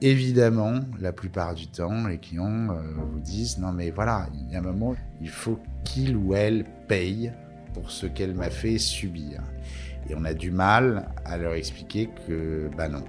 Évidemment, la plupart du temps, les clients euh, vous disent non mais voilà, il y a un moment, il faut qu'il ou elle paye pour ce qu'elle m'a fait subir. Et on a du mal à leur expliquer que bah non.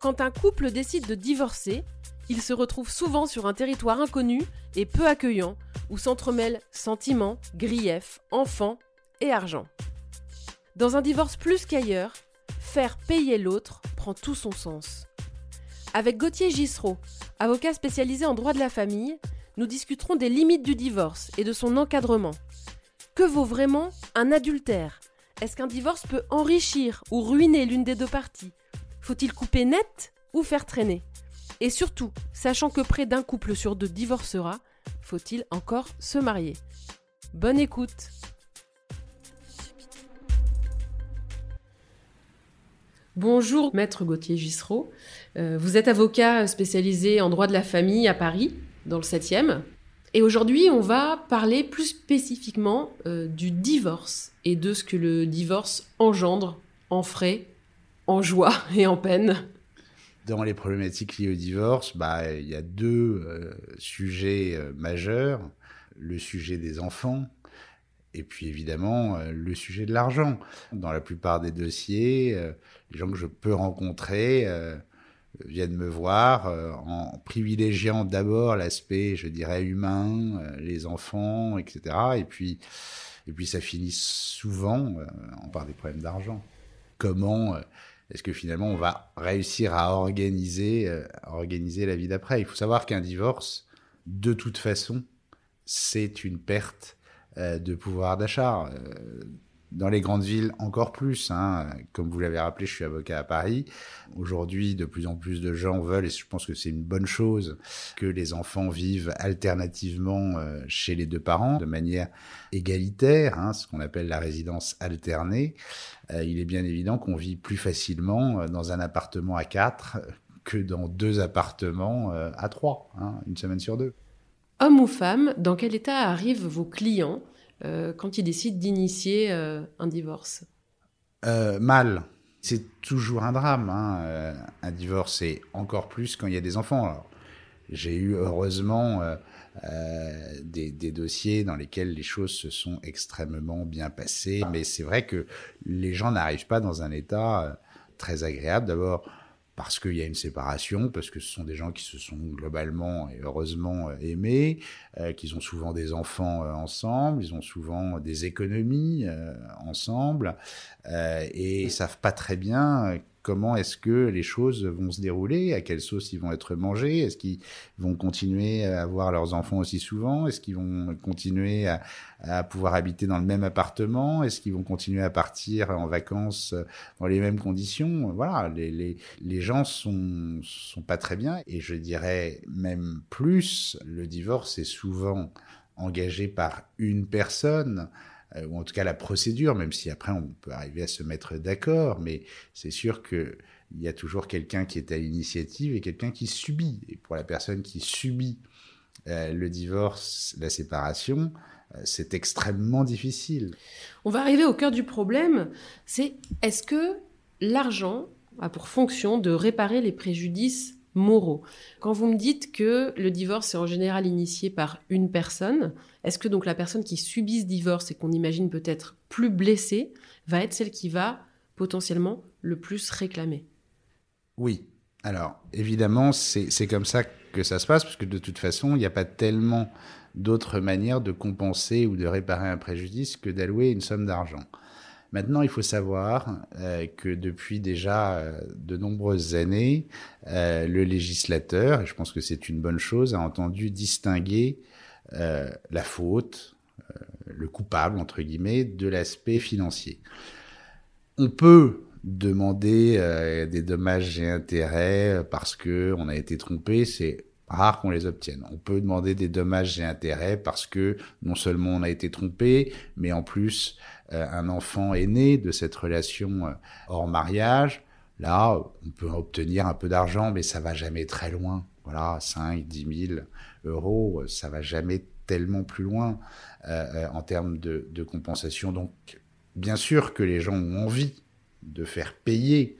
Quand un couple décide de divorcer, il se retrouve souvent sur un territoire inconnu et peu accueillant, où s'entremêlent sentiments, griefs, enfants et argent. Dans un divorce plus qu'ailleurs, faire payer l'autre prend tout son sens. Avec Gauthier Gissereau, avocat spécialisé en droit de la famille, nous discuterons des limites du divorce et de son encadrement. Que vaut vraiment un adultère? Est-ce qu'un divorce peut enrichir ou ruiner l'une des deux parties? Faut-il couper net ou faire traîner? Et surtout, sachant que près d'un couple sur deux divorcera, faut-il encore se marier? Bonne écoute Bonjour, maître Gauthier Gissereau. Euh, vous êtes avocat spécialisé en droit de la famille à Paris, dans le 7e. Et aujourd'hui, on va parler plus spécifiquement euh, du divorce et de ce que le divorce engendre en frais, en joie et en peine. Dans les problématiques liées au divorce, bah, il y a deux euh, sujets euh, majeurs. Le sujet des enfants et puis évidemment euh, le sujet de l'argent. Dans la plupart des dossiers, les gens que je peux rencontrer viennent me voir en privilégiant d'abord l'aspect, je dirais, humain, les enfants, etc. Et puis, et puis ça finit souvent par des problèmes d'argent. Comment est-ce que finalement on va réussir à organiser, euh, à organiser la vie d'après? Il faut savoir qu'un divorce, de toute façon, c'est une perte euh, de pouvoir d'achat. Dans les grandes villes, encore plus. Hein. Comme vous l'avez rappelé, je suis avocat à Paris. Aujourd'hui, de plus en plus de gens veulent, et je pense que c'est une bonne chose, que les enfants vivent alternativement euh, chez les deux parents, de manière égalitaire, hein, ce qu'on appelle la résidence alternée. Euh, il est bien évident qu'on vit plus facilement euh, dans un appartement à quatre que dans deux appartements à trois, hein, une semaine sur deux. Homme ou femme, dans quel état arrivent vos clients? Euh, quand ils décident d'initier euh, un divorce Euh, mal. C'est toujours un drame. Hein. Un divorce, c'est encore plus quand il y a des enfants. J'ai eu heureusement des, dossiers dans lesquels les choses se sont extrêmement bien passées. Mais c'est vrai que les gens n'arrivent pas dans un état très agréable. D'abord parce qu'il y a une séparation, parce que ce sont des gens qui se sont globalement et heureusement euh, aimés, euh, qu'ils ont souvent des enfants euh, ensemble, ils ont souvent des économies euh, ensemble, et ils savent pas très bien comment est-ce que les choses vont se dérouler, à quelle sauce ils vont être mangés, est-ce qu'ils vont continuer à avoir leurs enfants aussi souvent, est-ce qu'ils vont continuer à, pouvoir habiter dans le même appartement, est-ce qu'ils vont continuer à partir en vacances dans les mêmes conditions. Voilà, les, les, les gens sont, sont pas très bien et je dirais même plus, le divorce est souvent engagé par une personne euh, ou en tout cas la procédure, même si après on peut arriver à se mettre d'accord, mais c'est sûr que il y a toujours quelqu'un qui est à l'initiative et quelqu'un qui subit. Et pour la personne qui subit euh, le divorce, la séparation, euh, c'est extrêmement difficile. On va arriver au cœur du problème, c'est est-ce que l'argent a pour fonction de réparer les préjudices Quand vous me dites que le divorce est en général initié par une personne, est-ce que donc la personne qui subit ce divorce et qu'on imagine peut-être plus blessée va être celle qui va potentiellement le plus réclamer? Oui. Alors, évidemment, c'est comme ça que ça se passe, parce que de toute façon, il n'y a pas tellement d'autres manières de compenser ou de réparer un préjudice que d'allouer une somme d'argent. Maintenant, il faut savoir euh, que depuis déjà euh, de nombreuses années, euh, le législateur, et je pense que c'est une bonne chose, a entendu distinguer la faute, le coupable, entre guillemets, de l'aspect financier. On peut demander des dommages et intérêts parce que on a été trompé, c'est rare qu'on les obtienne. On peut demander des dommages et intérêts parce que non seulement on a été trompé, mais en plus un enfant est né de cette relation euh, hors mariage. Là, on peut obtenir un peu d'argent, mais ça va jamais très loin. Voilà, 5, 10 000 euros, ça va jamais tellement plus loin euh, en termes de, de, compensation. Donc, bien sûr que les gens ont envie de faire payer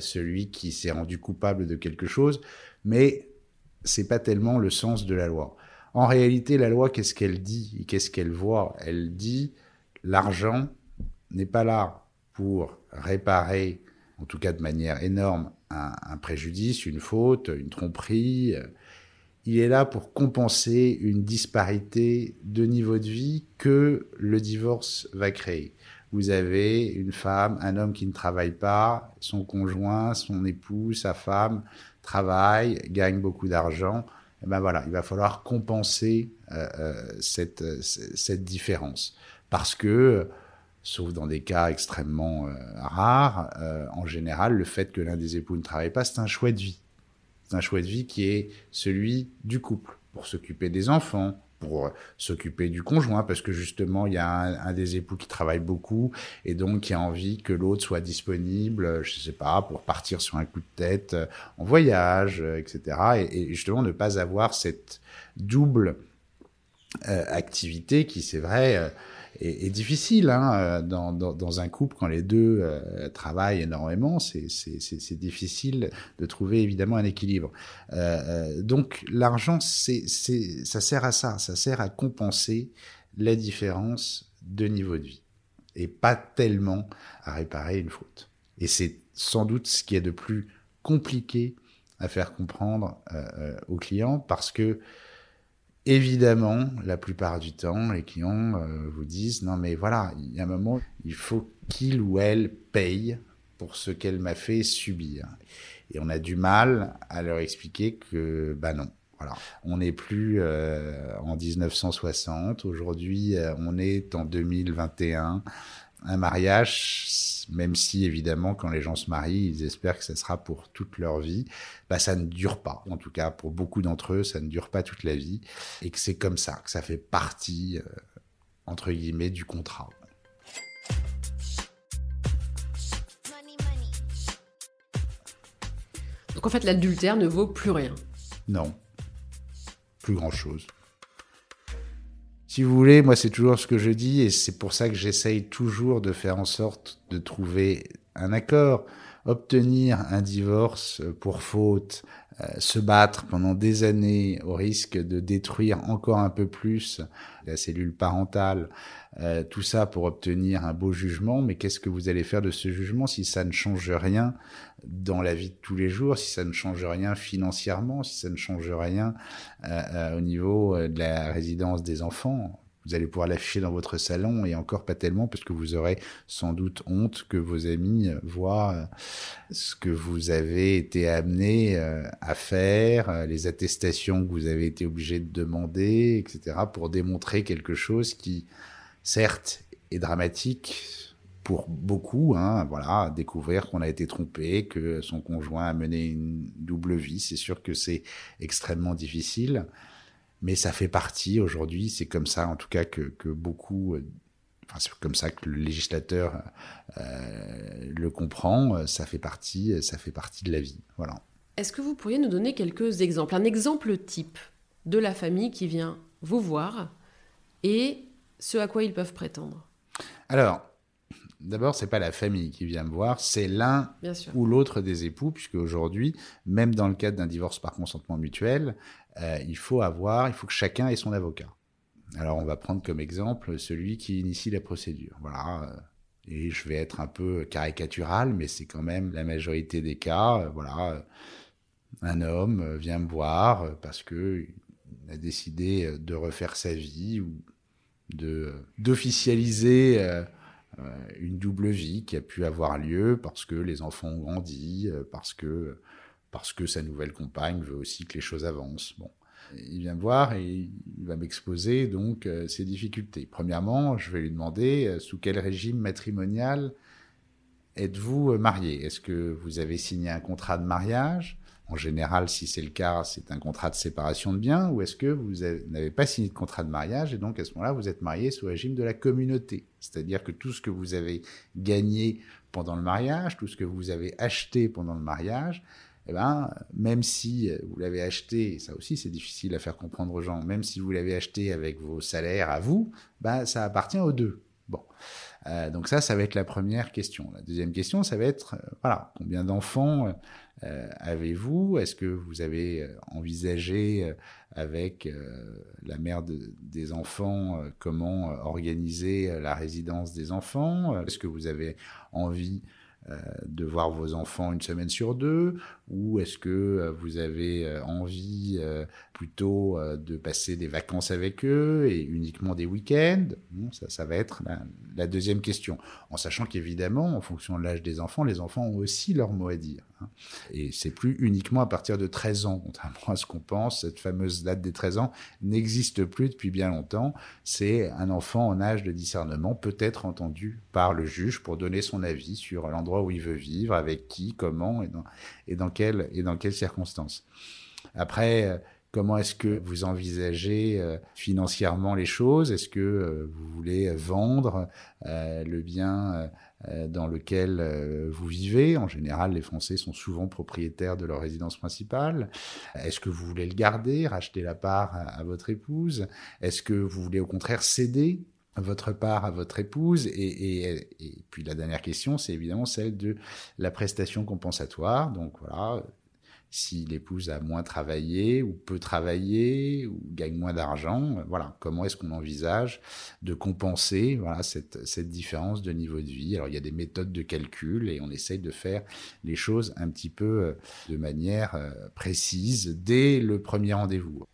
celui qui s'est rendu coupable de quelque chose, mais c'est pas tellement le sens de la loi. En réalité, la loi, qu'est-ce qu'elle dit Qu'est-ce qu'elle voit? Elle dit l'argent n'est pas là pour réparer, en tout cas de manière énorme, un, préjudice, une faute, une tromperie. Il est là pour compenser une disparité de niveau de vie que le divorce va créer. Vous avez une femme, un homme qui ne travaille pas, son conjoint, son époux, sa femme travaille, gagne beaucoup d'argent, eh ben voilà, il va falloir compenser euh, euh cette, cette différence. Parce que, sauf dans des cas extrêmement euh, rares, euh, en général, le fait que l'un des époux ne travaille pas, c'est un choix de vie. C'est un choix de vie qui est celui du couple, pour s'occuper des enfants, pour euh, s'occuper du conjoint, parce que justement, il y a un, des époux qui travaille beaucoup et donc qui a envie que l'autre soit disponible, euh, je sais pas, pour partir sur un coup de tête en voyage, etc. Et, et, justement, ne pas avoir cette double euh, activité qui, c'est vrai, est, difficile hein, euh, dans, dans, un couple quand les deux euh, travaillent énormément. C'est difficile de trouver évidemment un équilibre. Euh, donc l'argent, ça sert à ça, ça sert à compenser la différence de niveau de vie et pas tellement à réparer une faute. Et c'est sans doute ce qui est de plus compliqué à faire comprendre euh, aux clients parce que Évidemment, la plupart du temps, les clients euh, vous disent non mais voilà, il y a un moment, il faut qu'il ou elle paye pour ce qu'elle m'a fait subir. Et on a du mal à leur expliquer que bah non. Voilà, on n'est plus euh, en 1960. Aujourd'hui, euh, on est en 2021. Un mariage, même si évidemment quand les gens se marient, ils espèrent que ça sera pour toute leur vie, bah ça ne dure pas. En tout cas, pour beaucoup d'entre eux, ça ne dure pas toute la vie, et que c'est comme ça, que ça fait partie euh, entre guillemets du contrat. Donc en fait, l'adultère ne vaut plus rien. Non, plus grand chose. Si vous voulez, moi c'est toujours ce que je dis et c'est pour ça que j'essaye toujours de faire en sorte de trouver un accord, obtenir un divorce pour faute, se battre pendant des années au risque de détruire encore un peu plus la cellule parentale, euh, tout ça pour obtenir un beau jugement, mais qu'est-ce que vous allez faire de ce jugement si ça ne change rien dans la vie de tous les jours, si ça ne change rien financièrement, si ça ne change rien euh, euh au niveau euh, de la résidence des enfants? Vous allez pouvoir l'afficher dans votre salon et encore pas tellement parce que vous aurez sans doute honte que vos amis voient ce que vous avez été amené euh, à faire, euh, les attestations que vous avez été obligé de demander, etc., pour démontrer quelque chose qui, certes, est dramatique pour beaucoup. Hein, voilà, découvrir qu'on a été trompé, que son conjoint a mené une double vie, c'est sûr que c'est extrêmement difficile, mais ça fait partie aujourd'hui. C'est comme ça, en tout cas, que, que beaucoup c'est comme ça que le législateur euh, le comprend. Ça fait partie, ça fait partie de la vie. Voilà. Est-ce que vous pourriez nous donner quelques exemples, un exemple type de la famille qui vient vous voir et ce à quoi ils peuvent prétendre? Alors, d'abord, c'est pas la famille qui vient me voir, c'est l'un ou l'autre des époux, puisque aujourd'hui, même dans le cadre d'un divorce par consentement mutuel, euh, il faut avoir, il faut que chacun ait son avocat. Alors on va prendre comme exemple celui qui initie la procédure. Voilà. Euh, et je vais être un peu caricatural, mais c'est quand même la majorité des cas. Euh, voilà. Un homme vient me voir parce que a décidé de refaire sa vie ou de d'officialiser une double vie qui a pu avoir lieu parce que les enfants ont grandi, parce que parce que sa nouvelle compagne veut aussi que les choses avancent. Bon. Il vient me voir et il va m'exposer donc euh, ses difficultés. Premièrement, je vais lui demander euh, sous quel régime matrimonial êtes-vous euh, marié? Est-ce que vous avez signé un contrat de mariage? En général, si c'est le cas, c'est un contrat de séparation de biens ou est-ce que vous n'avez pas signé de contrat de mariage et donc à ce moment-là, vous êtes marié sous régime de la communauté C'est-à-dire que tout ce que vous avez gagné pendant le mariage, tout ce que vous avez acheté pendant le mariage, eh ben, même si vous l'avez acheté, ça aussi c'est difficile à faire comprendre aux gens, même si vous l'avez acheté avec vos salaires à vous, ben, ça appartient aux deux. Bon. Euh, donc ça, ça va être la première question. La deuxième question, ça va être, euh, voilà, combien d'enfants euh, avez-vous Est-ce que vous avez envisagé avec la mère des enfants comment organiser la résidence des enfants? Est-ce que vous avez envie euh, de voir vos enfants une semaine sur deux Ou est-ce que euh, vous avez euh, envie plutôt de passer des vacances avec eux et uniquement des week-ends? Ça, ça va être la, deuxième question. En sachant qu'évidemment, en fonction de l'âge des enfants, les enfants ont aussi leur mot à dire. Hein. Et c'est plus uniquement à partir de 13 ans, contrairement à ce qu'on pense. Cette fameuse date des 13 ans n'existe plus depuis bien longtemps. C'est un enfant en âge de discernement peut être entendu par le juge pour donner son avis sur l'endroit où il veut vivre, avec qui, comment et dans, et dans, quelle, et dans quelles circonstances. Après, euh, Comment est-ce que vous envisagez euh, financièrement les choses? Est-ce que euh, vous voulez vendre le bien dans lequel vous vivez? En général, les Français sont souvent propriétaires de leur résidence principale. Est-ce que vous voulez le garder, racheter la part à votre épouse? Est-ce que vous voulez au contraire céder? Votre part à votre épouse. Et, puis la dernière question, c'est évidemment celle de la prestation compensatoire. Donc voilà, si l'épouse a moins travaillé ou peut travailler ou gagne moins d'argent, voilà, comment est-ce qu'on envisage de compenser voilà cette, cette différence de niveau de vie? Alors il y a des méthodes de calcul et on essaye de faire les choses un petit peu euh, de manière euh, précise dès le premier rendez-vous.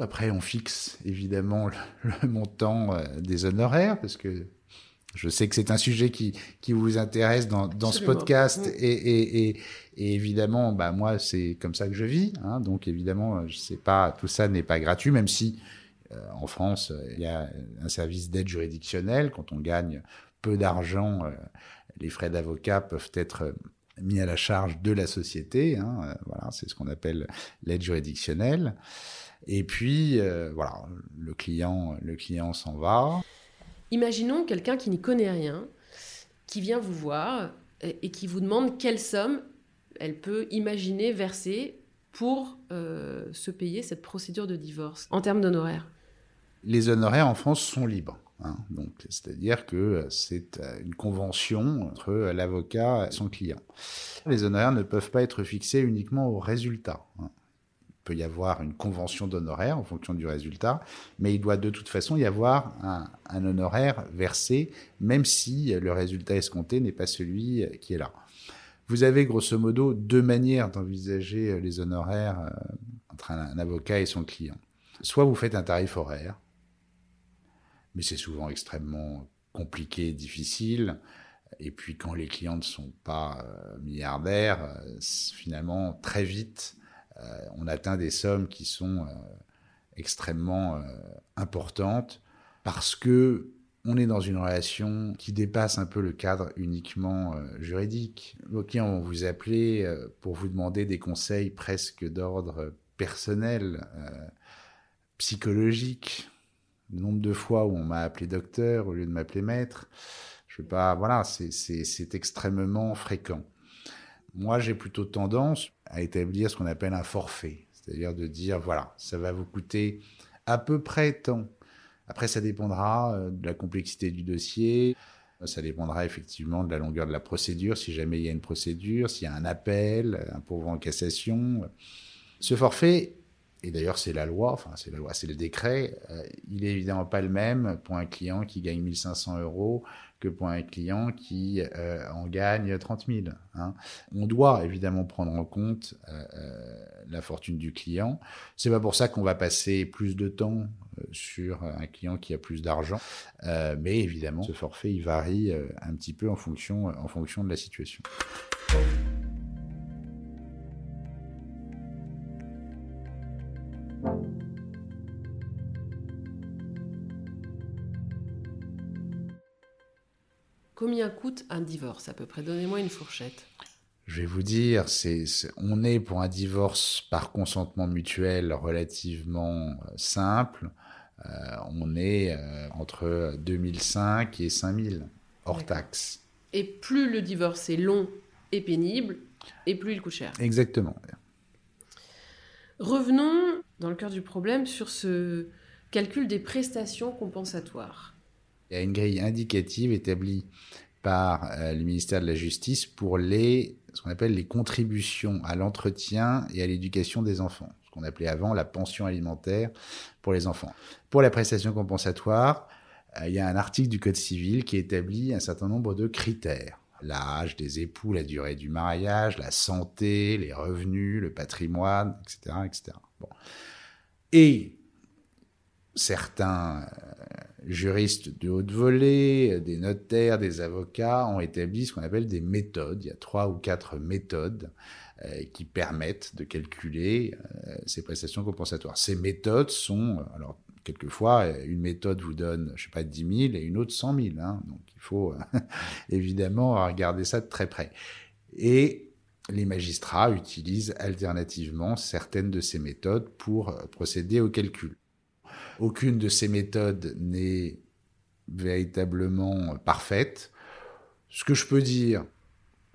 Après, on fixe évidemment le, montant euh, des honoraires, parce que je sais que c'est un sujet qui, qui vous intéresse dans, dans ce podcast. Et, et, et, et, évidemment, bah, moi, c'est comme ça que je vis. Hein, donc, évidemment, je sais pas, tout ça n'est pas gratuit, même si euh, en France, il y a un service d'aide juridictionnelle. Quand on gagne peu d'argent, euh, les frais d'avocat peuvent être mis à la charge de la société. Hein, voilà, c'est ce qu'on appelle l'aide juridictionnelle. Et puis, euh, voilà, le client, le client s'en va. Imaginons quelqu'un qui n'y connaît rien, qui vient vous voir et, qui vous demande quelle somme elle peut imaginer verser pour euh, se payer cette procédure de divorce en termes d'honoraires. Les honoraires en France sont libres. Hein, donc, c'est-à-dire que c'est euh, une convention entre l'avocat et son client. Les honoraires ne peuvent pas être fixés uniquement au résultat. Hein peut y avoir une convention d'honoraires en fonction du résultat, mais il doit de toute façon y avoir un, honoraire versé, même si le résultat escompté n'est pas celui qui est là. Vous avez grosso modo deux manières d'envisager les honoraires euh, entre un, avocat et son client. Soit vous faites un tarif horaire, mais c'est souvent extrêmement compliqué, difficile. Et puis quand les clients ne sont pas milliardaires, finalement, très vite, on atteint des sommes qui sont extrêmement importantes parce que on est dans une relation qui dépasse un peu le cadre uniquement euh, juridique. Clients vont vous appeler euh, pour vous demander des conseils presque d'ordre personnel, euh, psychologique. Le nombre de fois où on m'a appelé docteur au lieu de m'appeler maître, je veux pas. Voilà, c'est extrêmement fréquent. Moi, j'ai plutôt tendance à établir ce qu'on appelle un forfait, c'est-à-dire de dire voilà, ça va vous coûter à peu près tant après, ça dépendra euh, de la complexité du dossier. Ça dépendra effectivement de la longueur de la procédure, si jamais il y a une procédure, s'il y a un appel, un pourvoi en cassation. Ce forfait, et d'ailleurs c'est la loi, enfin c'est la loi, c'est le décret, euh, il est évidemment pas le même pour un client qui gagne 1500 euros que pour un client qui euh, en gagne 30 000. Hein. On doit évidemment prendre en compte euh, euh, la fortune du client. C'est pas pour ça qu'on va passer plus de temps sur un client qui a plus d'argent, mais évidemment, ce forfait il varie un petit peu en fonction, en fonction de la situation. Combien coûte un divorce à peu près Donnez-moi une fourchette. Je vais vous dire, c'est, on est pour un divorce par consentement mutuel relativement euh, simple. Euh, on est euh, entre 2005 et 5000 hors taxe. Et plus le divorce est long et pénible, et plus il coûte cher. Exactement. Revenons dans le cœur du problème sur ce calcul des prestations compensatoires. Il y a une grille indicative établie par euh, le ministère de la Justice pour les, ce qu'on appelle les contributions à l'entretien et à l'éducation des enfants, ce qu'on appelait avant la pension alimentaire pour les enfants. Pour la prestation compensatoire, euh, il y a un article du Code civil qui établit un certain nombre de critères. L'âge des époux, la durée du mariage, la santé, les revenus, le patrimoine, etc. etc. Bon. Et certains euh, juristes de haute volée, des notaires, des avocats ont établi ce qu'on appelle des méthodes. Il y a trois ou quatre méthodes euh, qui permettent de calculer euh, ces prestations compensatoires. Ces méthodes sont, alors quelquefois, une méthode vous donne, je sais pas, 10 000 et une autre 100 000. Hein, donc il faut évidemment regarder ça de très près. Et les magistrats utilisent alternativement certaines de ces méthodes pour procéder au calcul. Aucune de ces méthodes n'est véritablement parfaite. Ce que je peux dire,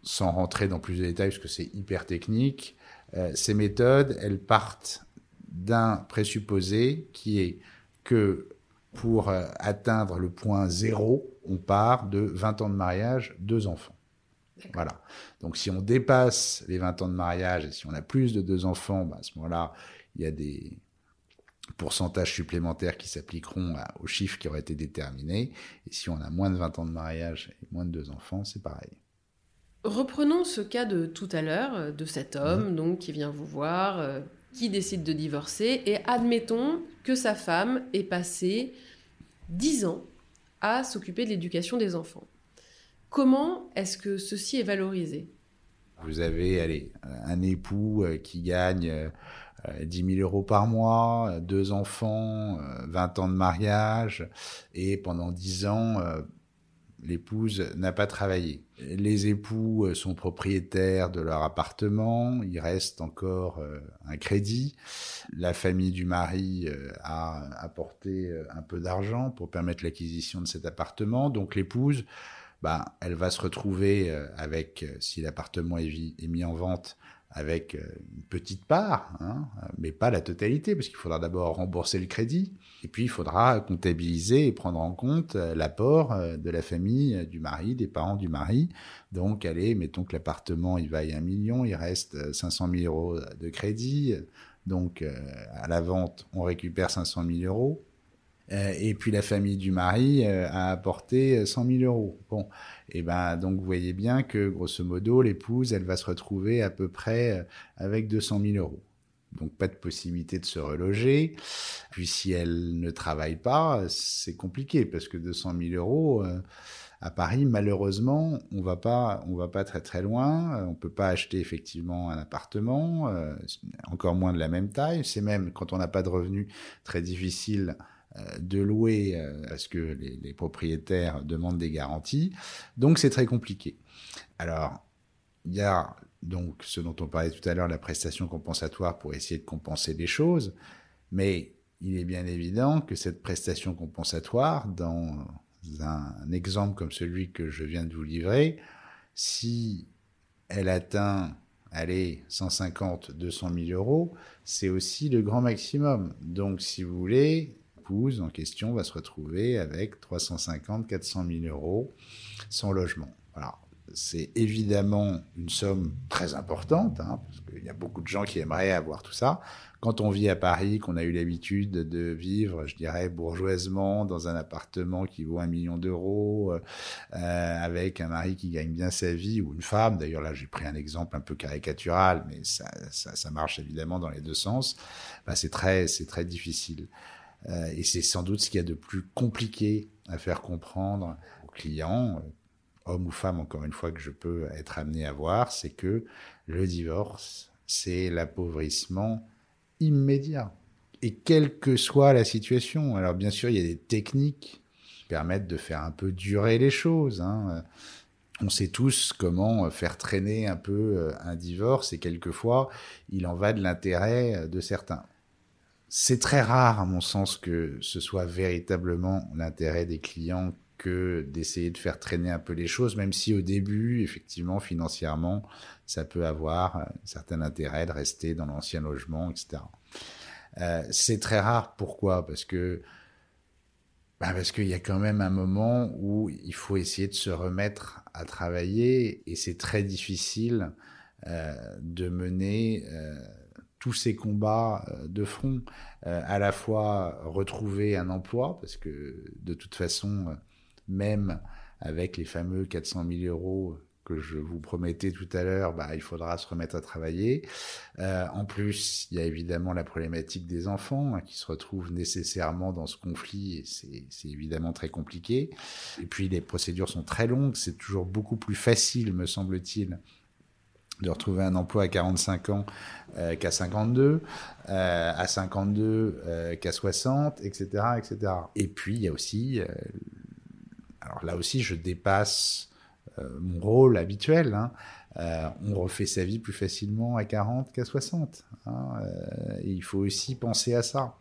sans rentrer dans plus de détails parce que c'est hyper technique, euh, ces méthodes, elles partent d'un présupposé qui est que pour euh, atteindre le point zéro, on part de 20 ans de mariage, deux enfants. Voilà. Donc si on dépasse les 20 ans de mariage et si on a plus de deux enfants, bah, à ce moment-là, il y a des, pourcentages supplémentaires qui s'appliqueront aux chiffres qui auraient été déterminés. Et si on a moins de 20 ans de mariage et moins de deux enfants, c'est pareil. Reprenons ce cas de tout à l'heure, euh, de cet homme donc qui vient vous voir, euh, qui décide de divorcer, et admettons que sa femme ait passé 10 ans à s'occuper de l'éducation des enfants. Comment est-ce que ceci est valorisé? Vous avez allez, un époux euh, qui gagne 10 euh, 000 euros par mois, euh, deux enfants, 20 euh, ans de mariage, et pendant 10 ans, l'épouse n'a pas travaillé. Les époux sont propriétaires de leur appartement, il reste encore un crédit. La famille du mari a apporté un peu d'argent pour permettre l'acquisition de cet appartement, donc l'épouse, bah, elle va se retrouver avec, si l'appartement est mis en vente, avec euh, une petite part, hein, mais pas la totalité, parce qu'il faudra d'abord rembourser le crédit, et puis il faudra comptabiliser et prendre en compte euh, l'apport euh, de la famille du mari, des parents du mari. Donc, allez, mettons que l'appartement, il vaille un million, il reste 500 000 euros de crédit, donc à la vente, on récupère 500 000 euros. Euh, et puis la famille du mari euh, a apporté 100 000 euros. Bon, et ben donc vous voyez bien que grosso modo l'épouse, elle va se retrouver à peu près euh, avec 200 000 euros. Donc pas de possibilité de se reloger. Puis si elle ne travaille pas, c'est compliqué parce que 200 000 euros, À Paris, malheureusement, on va pas, on va pas très très loin. On peut pas acheter effectivement un appartement, euh, encore moins de la même taille. C'est même quand on n'a pas de revenus très difficile euh, de louer euh, parce que les, les, propriétaires demandent des garanties. Donc c'est très compliqué. Alors il y a donc ce dont on parlait tout à l'heure, la prestation compensatoire pour essayer de compenser les choses, mais il est bien évident que cette prestation compensatoire, dans un exemple comme celui que je viens de vous livrer, si elle atteint, allez, 150, 200 000 euros, c'est aussi le grand maximum. Donc, si vous voulez, en question va se retrouver avec 350, 400 000 euros sans logement. Voilà c'est évidemment une somme très importante, hein, parce qu'il y a beaucoup de gens qui aimeraient avoir tout ça. Quand on vit à Paris, qu'on a eu l'habitude de vivre, je dirais, bourgeoisement, dans un appartement qui vaut un million d'euros, euh, avec un mari qui gagne bien sa vie, ou une femme, d'ailleurs là j'ai pris un exemple un peu caricatural, mais ça, marche évidemment dans les deux sens, bah, c'est très, c'est très difficile. Euh, et c'est sans doute ce qu'il y a de plus compliqué à faire comprendre aux clients, homme ou femme, encore une fois, que je peux être amené à voir, c'est que le divorce, c'est l'appauvrissement immédiat. Et quelle que soit la situation. Alors bien sûr, il y a des techniques qui permettent de faire un peu durer les choses. Hein. On sait tous comment faire traîner un peu euh, un divorce et quelquefois, il en va de l'intérêt de certains. C'est très rare, à mon sens, que ce soit véritablement l'intérêt des clients que d'essayer de faire traîner un peu les choses, même si au début, effectivement, financièrement, ça peut avoir un certain intérêt de rester dans l'ancien logement, etc. Euh, c'est très rare. Pourquoi? Parce que bah parce qu'il y a quand même un moment où il faut essayer de se remettre à travailler et c'est très difficile euh, de mener euh, tous ces combats euh, de front, euh, à la fois retrouver un emploi, parce que de toute façon, même avec les fameux 400 000 euros que je vous promettais tout à l'heure, bah, il faudra se remettre à travailler. Euh, en plus, il y a évidemment la problématique des enfants hein, qui se retrouvent nécessairement dans ce conflit et c'est évidemment très compliqué. Et puis les procédures sont très longues, c'est toujours beaucoup plus facile, me semble-t-il, de retrouver un emploi à 45 ans euh, qu'à 52, euh, à 52 euh, qu'à 60, etc., etc. Et puis il y a aussi alors là aussi, je dépasse mon rôle habituel. Hein. On refait sa vie plus facilement à 40 qu'à 60. Hein. Il faut aussi penser à ça.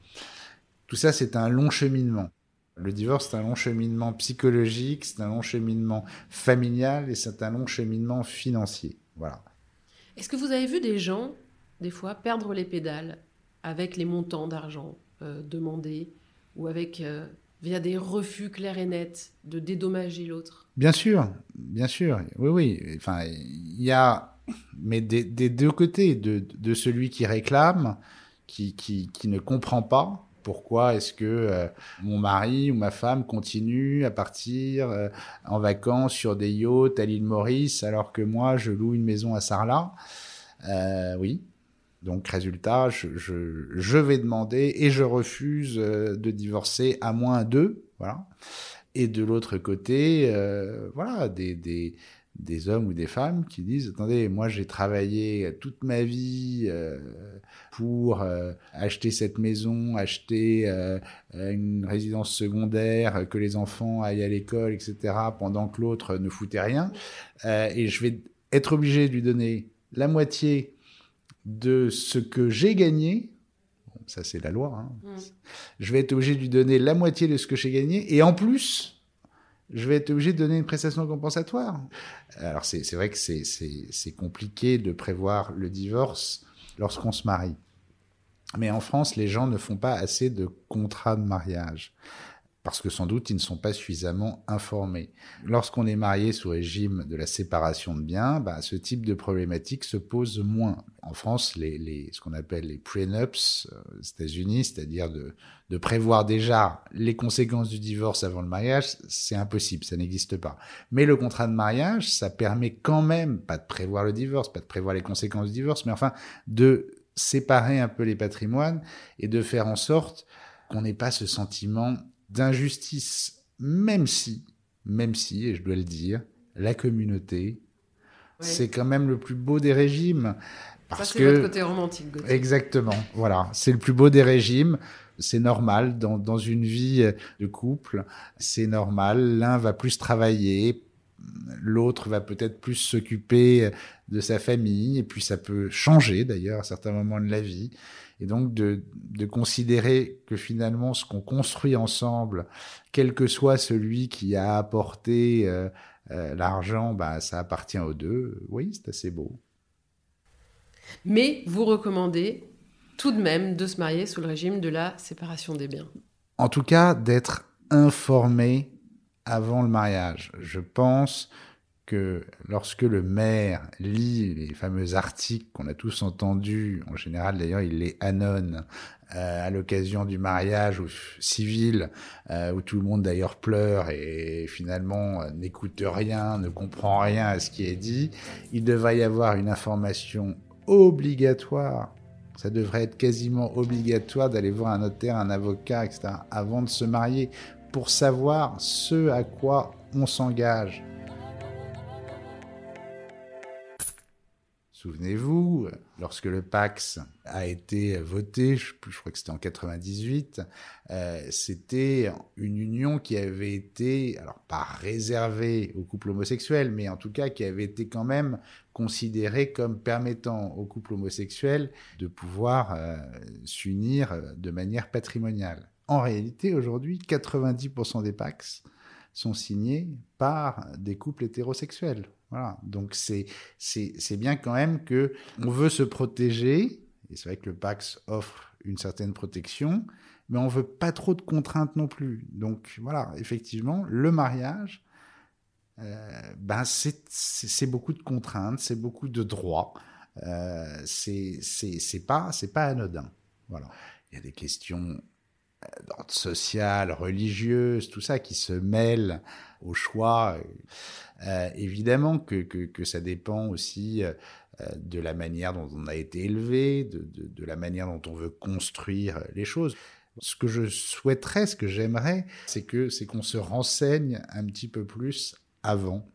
Tout ça, c'est un long cheminement. Le divorce, c'est un long cheminement psychologique, c'est un long cheminement familial et c'est un long cheminement financier. Voilà. Est-ce que vous avez vu des gens, des fois, perdre les pédales avec les montants d'argent euh, demandés ou avec euh, via des refus clairs et nets de dédommager l'autre? Bien sûr, bien sûr. Oui, oui. Enfin, il y a, mais des, deux côtés, de, de, celui qui réclame, qui, qui, qui ne comprend pas. Pourquoi est-ce que euh, mon mari ou ma femme continue à partir euh, en vacances sur des yachts à l'île Maurice alors que moi je loue une maison à Sarlat? Euh, Oui, donc, résultat, je, vais demander et je refuse de divorcer à moins d'eux. Voilà. Et de l'autre côté, voilà, des, des, hommes ou des femmes qui disent Attendez, moi j'ai travaillé toute ma vie euh, pour euh, acheter cette maison, acheter euh, une résidence secondaire, que les enfants aillent à l'école, etc., pendant que l'autre ne foutait rien. et je vais être obligé de lui donner la moitié de ce que j'ai gagné, bon, ça c'est la loi, hein. mmh. je vais être obligé de lui donner la moitié de ce que j'ai gagné, et en plus, je vais être obligé de donner une prestation compensatoire. Alors c'est vrai que c'est compliqué de prévoir le divorce lorsqu'on se marie. Mais en France, les gens ne font pas assez de contrats de mariage parce que sans doute ils ne sont pas suffisamment informés. Lorsqu'on est marié sous régime de la séparation de biens, bah, ce type de problématique se pose moins. En France, les, les, ce qu'on appelle les prenups euh, aux États-Unis, c'est-à-dire de, de prévoir déjà les conséquences du divorce avant le mariage, c'est impossible, ça n'existe pas. Mais le contrat de mariage, ça permet quand même, pas de prévoir le divorce, pas de prévoir les conséquences du divorce, mais enfin de séparer un peu les patrimoines et de faire en sorte qu'on n'ait pas ce sentiment d'injustice, même si, même si, et je dois le dire, la communauté, c'est quand même le plus beau des régimes. Parce Ça, c'est votre côté romantique, Gauthier. Exactement, voilà. C'est le plus beau des régimes. C'est normal dans, dans une vie de couple. C'est normal. L'un va plus travailler, l'autre va peut-être plus s'occuper de sa famille, et puis ça peut changer d'ailleurs à certains moments de la vie. Et donc de, de considérer que finalement ce qu'on construit ensemble, quel que soit celui qui a apporté euh, euh, l'argent, bah, ça appartient aux deux, oui, c'est assez beau. Mais vous recommandez tout de même de se marier sous le régime de la séparation des biens. En tout cas, d'être informé avant le mariage. Je pense que lorsque le maire lit les fameux articles qu'on a tous entendus, en général d'ailleurs il les annonce euh, à l'occasion du mariage ou civil, euh, où tout le monde d'ailleurs pleure et finalement euh, n'écoute rien, ne comprend rien à ce qui est dit, il devrait y avoir une information obligatoire. Ça devrait être quasiment obligatoire d'aller voir un notaire, un avocat, etc., avant de se marier, pour savoir ce à quoi on s'engage. Souvenez-vous, lorsque le Pax a été voté, je, crois que c'était en 98, euh, c'était une union qui avait été, alors pas réservée aux couples homosexuels, mais en tout cas qui avait été quand même considérée comme permettant aux couples homosexuels de pouvoir euh, s'unir de manière patrimoniale en réalité, aujourd'hui, 90% des Pax sont signés par des couples hétérosexuels. Voilà. Donc c'est bien quand même que on veut se protéger et c'est vrai que le Pax offre une certaine protection, mais on veut pas trop de contraintes non plus. Donc voilà, effectivement, le mariage, euh, ben c'est beaucoup de contraintes, c'est beaucoup de droits. Euh, c'est pas c'est pas anodin. Voilà. Il y a des questions d'ordre social, religieuse, tout ça qui se mêle au choix. Euh, évidemment que, que, ça dépend aussi euh, de la manière dont on a été élevé, de, de, la manière dont on veut construire les choses. Ce que je souhaiterais, ce que j'aimerais, c'est que c'est qu'on se renseigne un petit peu plus avant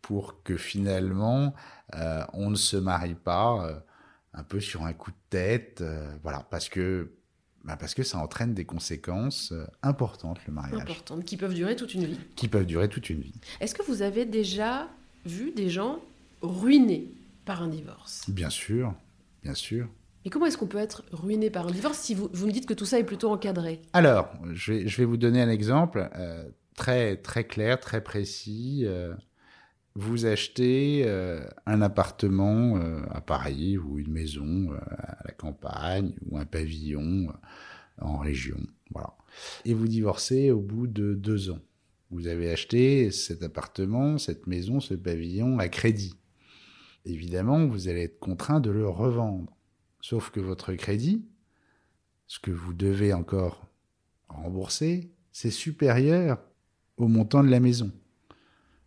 pour que finalement euh, on ne se marie pas un peu sur un coup de tête, voilà, parce que bah, parce que ça entraîne des conséquences euh, importantes, le mariage. Importantes, qui peuvent durer toute une vie. Qui peuvent durer toute une vie. Est-ce que vous avez déjà vu des gens ruinés par un divorce? Bien sûr, bien sûr. Et comment est-ce qu'on peut être ruiné par un divorce si vous, vous me dites que tout ça est plutôt encadré? Alors, je vais, je vais, vous donner un exemple euh, très, très clair, très précis. Euh, vous achetez euh, un appartement euh, à Paris ou une maison euh, à la campagne ou un pavillon en région, voilà. Et vous divorcez au bout de deux ans. Vous avez acheté cet appartement, cette maison, ce pavillon à crédit. Évidemment, vous allez être contraint de le revendre. Sauf que votre crédit, ce que vous devez encore rembourser, c'est supérieur au montant de la maison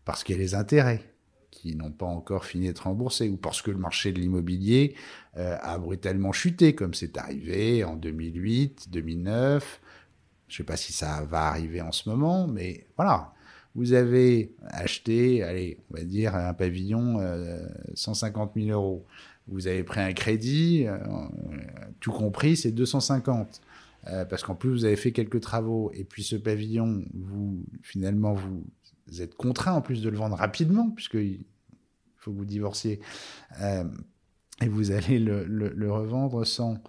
parce qu'il y a les intérêts qui n'ont pas encore fini d'être remboursés, ou parce que le marché de l'immobilier euh, a brutalement chuté, comme c'est arrivé en 2008, 2009. Je ne sais pas si ça va arriver en ce moment, mais voilà. Vous avez acheté, allez, on va dire un pavillon, 150 euh, 000 euros. Vous avez pris un crédit, euh, tout compris, c'est 250. parce qu'en plus vous avez fait quelques travaux et puis ce pavillon, vous finalement vous vous êtes contraint en plus de le vendre rapidement, puisqu'il faut que vous divorciez, euh, et vous allez le, revendre sans...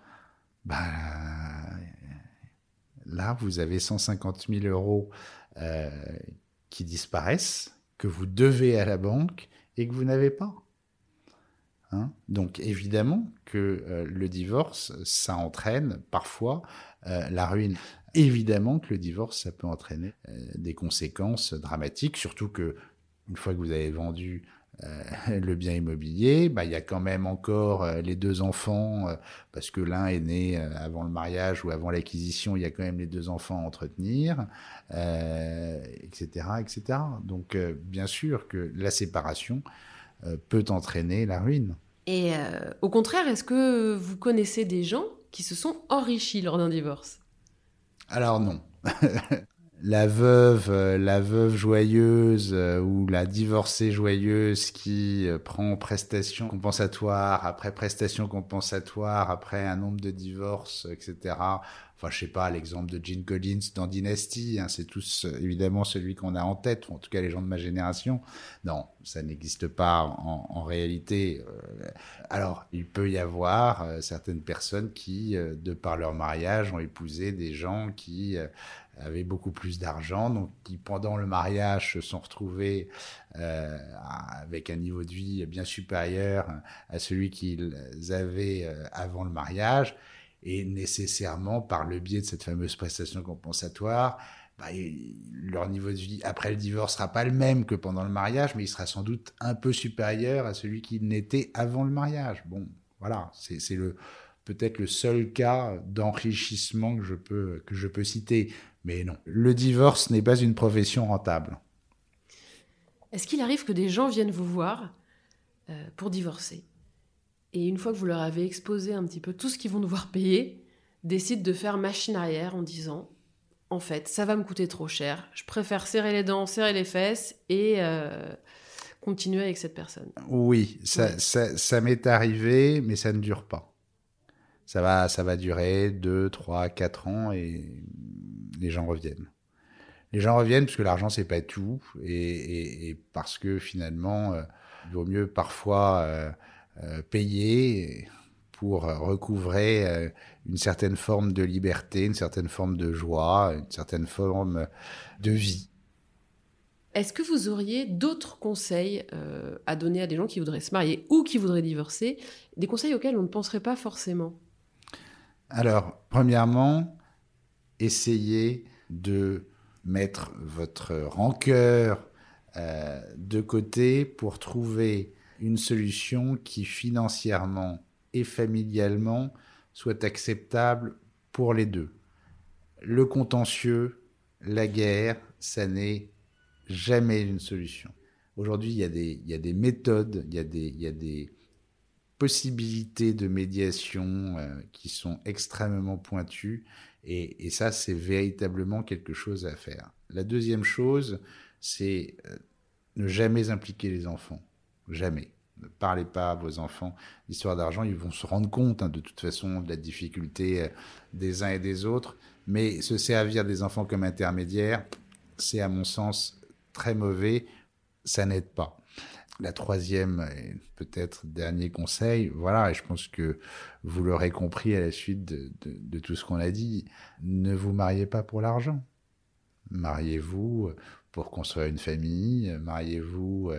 Bah, là, vous avez 150 000 euros euh, qui disparaissent, que vous devez à la banque et que vous n'avez pas. Hein? Donc évidemment que euh, le divorce, ça entraîne parfois la ruine. Évidemment que le divorce, ça peut entraîner euh, des conséquences dramatiques, surtout que une fois que vous avez vendu euh, le bien immobilier, bah, il y a quand même encore euh, les deux enfants, parce que l'un est né avant le mariage ou avant l'acquisition, il y a quand même les deux enfants à entretenir, etc., etc. Donc, bien sûr que la séparation peut entraîner la ruine. Et au contraire, est-ce que vous connaissez des gens qui se sont enrichis lors d'un divorce? Alors non. la veuve, euh, la veuve joyeuse euh, ou la divorcée joyeuse qui euh, prend prestation compensatoire après prestation compensatoire après un nombre de divorces, etc. Enfin, je sais pas, l'exemple de Gene Collins dans Dynasty, hein, c'est tous évidemment celui qu'on a en tête, en tout cas les gens de ma génération. Non, ça n'existe pas en, réalité. alors, il peut y avoir certaines personnes qui, de par leur mariage, ont épousé des gens qui avaient beaucoup plus d'argent, donc qui pendant le mariage se sont retrouvés euh, avec un niveau de vie bien supérieur à celui qu'ils avaient euh, avant le mariage, et nécessairement par le biais de cette fameuse prestation compensatoire, bah, leur niveau de vie après le divorce sera pas le même que pendant le mariage, mais il sera sans doute un peu supérieur à celui qu'il n'était avant le mariage. Bon, voilà, c'est peut-être le seul cas d'enrichissement que je peux que je peux citer. Mais non, le divorce n'est pas une profession rentable. Est-ce qu'il arrive que des gens viennent vous voir euh, pour divorcer? Et une fois que vous leur avez exposé un petit peu tout ce qu'ils vont devoir payer, décident de faire machine arrière en disant en fait, ça va me coûter trop cher, je préfère serrer les dents, serrer les fesses et euh, continuer avec cette personne. Oui, ça, ça, ça m'est arrivé, mais ça ne dure pas. Ça va, ça va durer 2, 3, 4 ans et les gens reviennent. Les gens reviennent parce que l'argent c'est pas tout et, parce que finalement euh, il vaut mieux parfois euh, payer pour recouvrer une certaine forme de liberté, une certaine forme de joie, une certaine forme de vie. Est-ce que vous auriez d'autres conseils à donner à des gens qui voudraient se marier ou qui voudraient divorcer, des conseils auxquels on ne penserait pas forcément? Alors, premièrement, essayez de mettre votre rancœur euh, de côté pour trouver une solution qui financièrement et familialement soit acceptable pour les deux. Le contentieux, la guerre, ça n'est jamais une solution. Aujourd'hui, il, y a des méthodes, il y a des, il y a des possibilités de médiation euh, qui sont extrêmement pointues et, ça, c'est véritablement quelque chose à faire. La deuxième chose, c'est euh, ne jamais impliquer les enfants. Jamais. Ne parlez pas à vos enfants d'histoire d'argent. Ils vont se rendre compte, hein, de toute façon, de la difficulté euh, des uns et des autres. Mais se servir des enfants comme intermédiaires, c'est à mon sens très mauvais. Ça n'aide pas. La troisième, et peut-être dernier conseil, voilà, et je pense que vous l'aurez compris à la suite de, tout ce qu'on a dit, ne vous mariez pas pour l'argent. Mariez-vous pour construire une famille, mariez-vous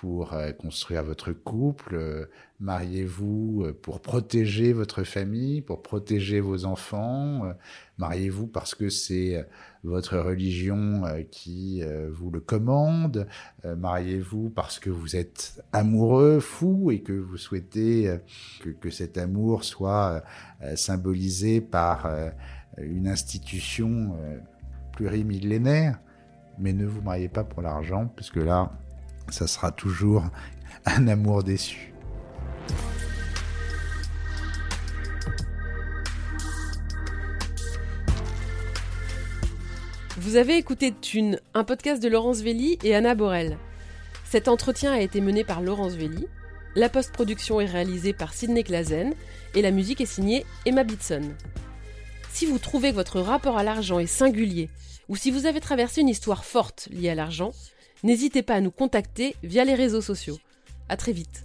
pour euh, construire votre couple, euh, mariez-vous euh, pour protéger votre famille, pour protéger vos enfants, mariez-vous parce que c'est votre religion qui vous le commande, mariez-vous parce que vous êtes amoureux, fou, et que vous souhaitez que, que cet amour soit symbolisé par une institution plurimillénaire, mais ne vous mariez pas pour l'argent, puisque là, ça sera toujours un amour déçu. Vous avez écouté Thune, un podcast de Laurence Velli et Anna Borel. Cet entretien a été mené par Laurence Velli, la post-production est réalisée par Sidney Clazen et la musique est signée Emma Bitson. Si vous trouvez que votre rapport à l'argent est singulier, ou si vous avez traversé une histoire forte liée à l'argent, N'hésitez pas à nous contacter via les réseaux sociaux. À très vite.